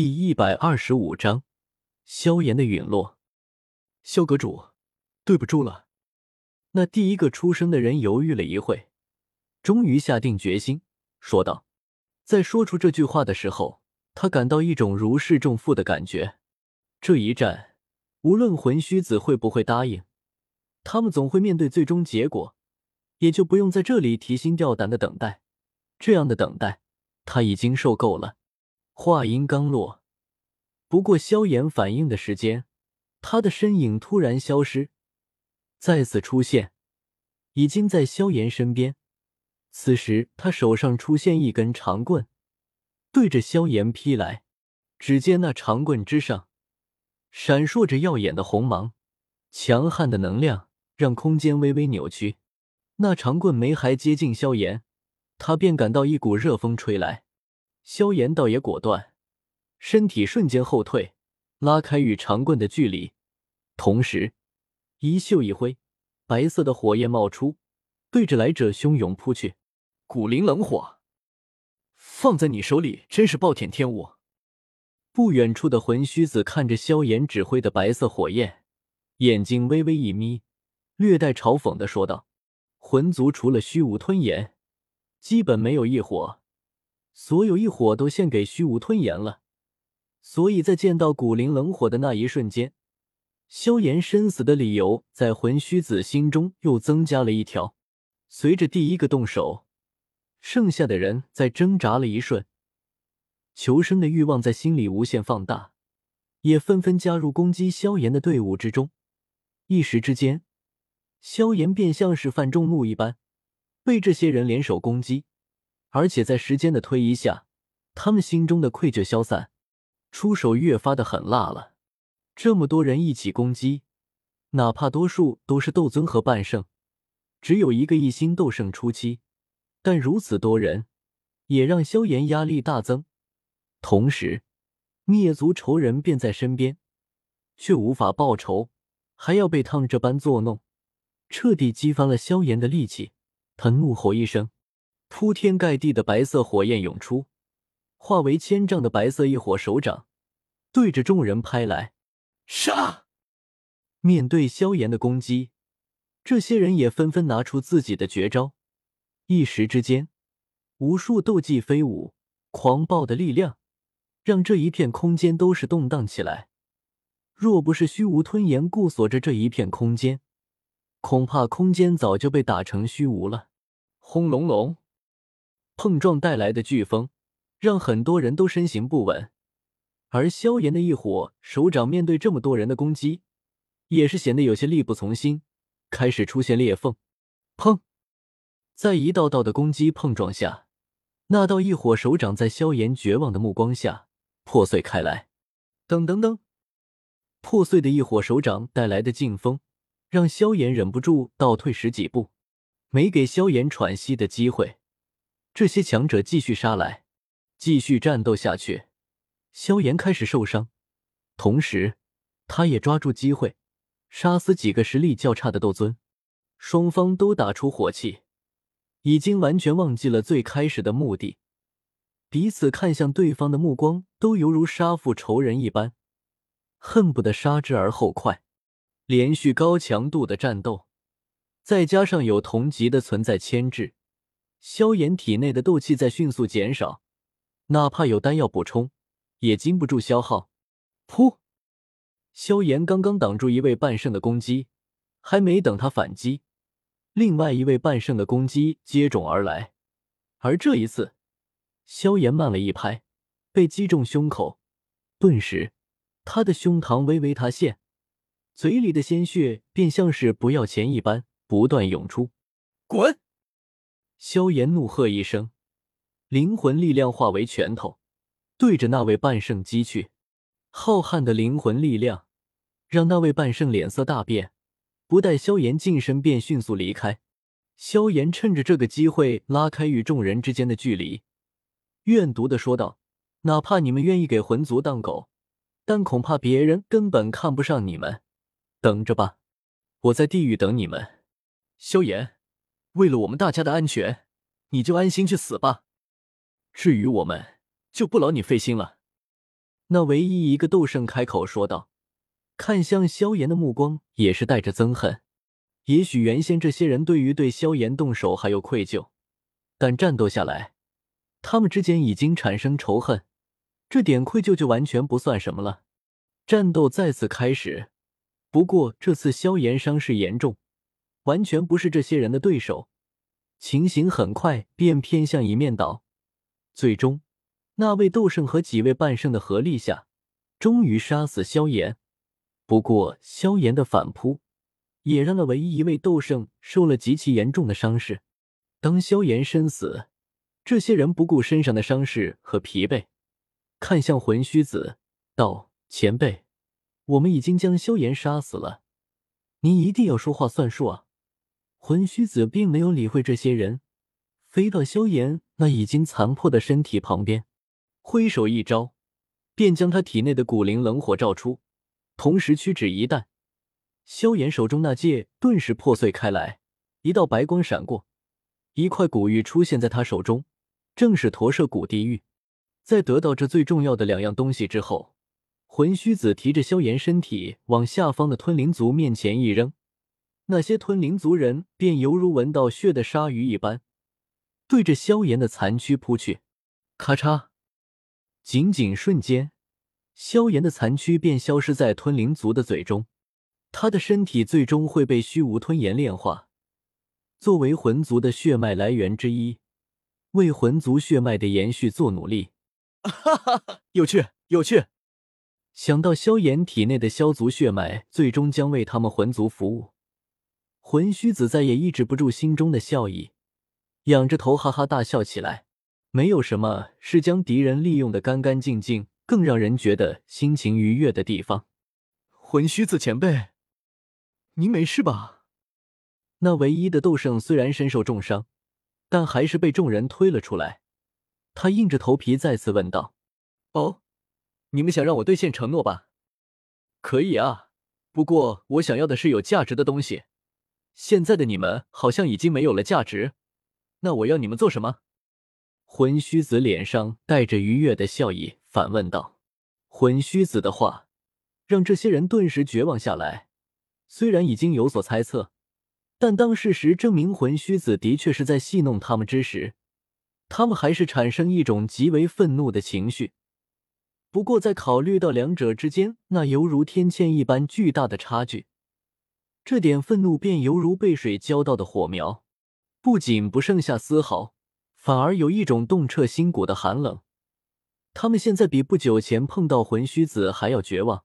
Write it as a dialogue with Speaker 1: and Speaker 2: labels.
Speaker 1: 第一百二十五章，萧炎的陨落。萧阁主，对不住了。那第一个出声的人犹豫了一会，终于下定决心说道：“在说出这句话的时候，他感到一种如释重负的感觉。这一战，无论魂虚子会不会答应，他们总会面对最终结果，也就不用在这里提心吊胆的等待。这样的等待，他已经受够了。”话音刚落，不过萧炎反应的时间，他的身影突然消失，再次出现，已经在萧炎身边。此时他手上出现一根长棍，对着萧炎劈来。只见那长棍之上闪烁着耀眼的红芒，强悍的能量让空间微微扭曲。那长棍没还接近萧炎，他便感到一股热风吹来。萧炎倒也果断，身体瞬间后退，拉开与长棍的距离，同时衣袖一挥，白色的火焰冒出，对着来者汹涌扑去。古灵冷火，放在你手里真是暴殄天物。不远处的魂虚子看着萧炎指挥的白色火焰，眼睛微微一眯，略带嘲讽的说道：“魂族除了虚无吞炎，基本没有异火。”所有异火都献给虚无吞炎了，所以在见到古灵冷火的那一瞬间，萧炎身死的理由在魂虚子心中又增加了一条。随着第一个动手，剩下的人在挣扎了一瞬，求生的欲望在心里无限放大，也纷纷加入攻击萧炎的队伍之中。一时之间，萧炎便像是犯众怒一般，被这些人联手攻击。而且在时间的推移下，他们心中的愧疚消散，出手越发的狠辣了。这么多人一起攻击，哪怕多数都是斗尊和半圣，只有一个一星斗圣初期，但如此多人也让萧炎压力大增。同时，灭族仇人便在身边，却无法报仇，还要被他们这般作弄，彻底激发了萧炎的戾气。他怒吼一声。铺天盖地的白色火焰涌出，化为千丈的白色异火手掌，对着众人拍来。杀！面对萧炎的攻击，这些人也纷纷拿出自己的绝招。一时之间，无数斗技飞舞，狂暴的力量让这一片空间都是动荡起来。若不是虚无吞炎固锁着这一片空间，恐怕空间早就被打成虚无了。轰隆隆！碰撞带来的飓风，让很多人都身形不稳，而萧炎的一火手掌面对这么多人的攻击，也是显得有些力不从心，开始出现裂缝。砰！在一道道的攻击碰撞下，那道异火手掌在萧炎绝望的目光下破碎开来。噔噔噔！破碎的异火手掌带来的劲风，让萧炎忍不住倒退十几步，没给萧炎喘息的机会。这些强者继续杀来，继续战斗下去。萧炎开始受伤，同时他也抓住机会杀死几个实力较差的斗尊。双方都打出火气，已经完全忘记了最开始的目的，彼此看向对方的目光都犹如杀父仇人一般，恨不得杀之而后快。连续高强度的战斗，再加上有同级的存在牵制。萧炎体内的斗气在迅速减少，哪怕有丹药补充，也经不住消耗。噗！萧炎刚刚挡住一位半圣的攻击，还没等他反击，另外一位半圣的攻击接踵而来。而这一次，萧炎慢了一拍，被击中胸口，顿时他的胸膛微微塌陷，嘴里的鲜血便像是不要钱一般不断涌出。滚！萧炎怒喝一声，灵魂力量化为拳头，对着那位半圣击去。浩瀚的灵魂力量让那位半圣脸色大变，不待萧炎近身，便迅速离开。萧炎趁着这个机会拉开与众人之间的距离，怨毒的说道：“哪怕你们愿意给魂族当狗，但恐怕别人根本看不上你们。等着吧，我在地狱等你们。”萧炎。为了我们大家的安全，你就安心去死吧。至于我们，就不劳你费心了。那唯一一个斗圣开口说道，看向萧炎的目光也是带着憎恨。也许原先这些人对于对萧炎动手还有愧疚，但战斗下来，他们之间已经产生仇恨，这点愧疚就完全不算什么了。战斗再次开始，不过这次萧炎伤势严重，完全不是这些人的对手，情形很快便偏向一面倒。最终，那位斗圣和几位半圣的合力下，终于杀死萧炎。不过萧炎的反扑。也让那唯一一位斗圣受了极其严重的伤势。当萧炎身死，这些人不顾身上的伤势和疲惫，看向魂虚子道：“前辈，我们已经将萧炎杀死了，您一定要说话算数啊！”魂虚子并没有理会这些人，飞到萧炎那已经残破的身体旁边，挥手一招，便将他体内的古灵冷火照出，同时屈指一弹。萧炎手中那戒顿时破碎开来，一道白光闪过，一块古玉出现在他手中，正是驼舍古地狱。在得到这最重要的两样东西之后，魂虚子提着萧炎身体往下方的吞灵族面前一扔，那些吞灵族人便犹如闻到血的鲨鱼一般，对着萧炎的残躯扑去。咔嚓，仅仅瞬间，萧炎的残躯便消失在吞灵族的嘴中。他的身体最终会被虚无吞炎炼化，作为魂族的血脉来源之一，为魂族血脉的延续做努力。
Speaker 2: 哈哈哈，有趣，有趣！
Speaker 1: 想到萧炎体内的萧族血脉最终将为他们魂族服务，魂虚子再也抑制不住心中的笑意，仰着头哈哈大笑起来。没有什么是将敌人利用的干干净净，更让人觉得心情愉悦的地方。
Speaker 2: 魂虚子前辈。您没事吧？
Speaker 1: 那唯一的斗圣虽然身受重伤，但还是被众人推了出来。他硬着头皮再次问道：“
Speaker 2: 哦，你们想让我兑现承诺吧？
Speaker 1: 可以啊，不过我想要的是有价值的东西。现在的你们好像已经没有了价值，那我要你们做什么？”魂虚子脸上带着愉悦的笑意反问道。魂虚子的话让这些人顿时绝望下来。虽然已经有所猜测，但当事实证明魂虚子的确是在戏弄他们之时，他们还是产生一种极为愤怒的情绪。不过，在考虑到两者之间那犹如天堑一般巨大的差距，这点愤怒便犹如被水浇到的火苗，不仅不剩下丝毫，反而有一种洞彻心骨的寒冷。他们现在比不久前碰到魂虚子还要绝望。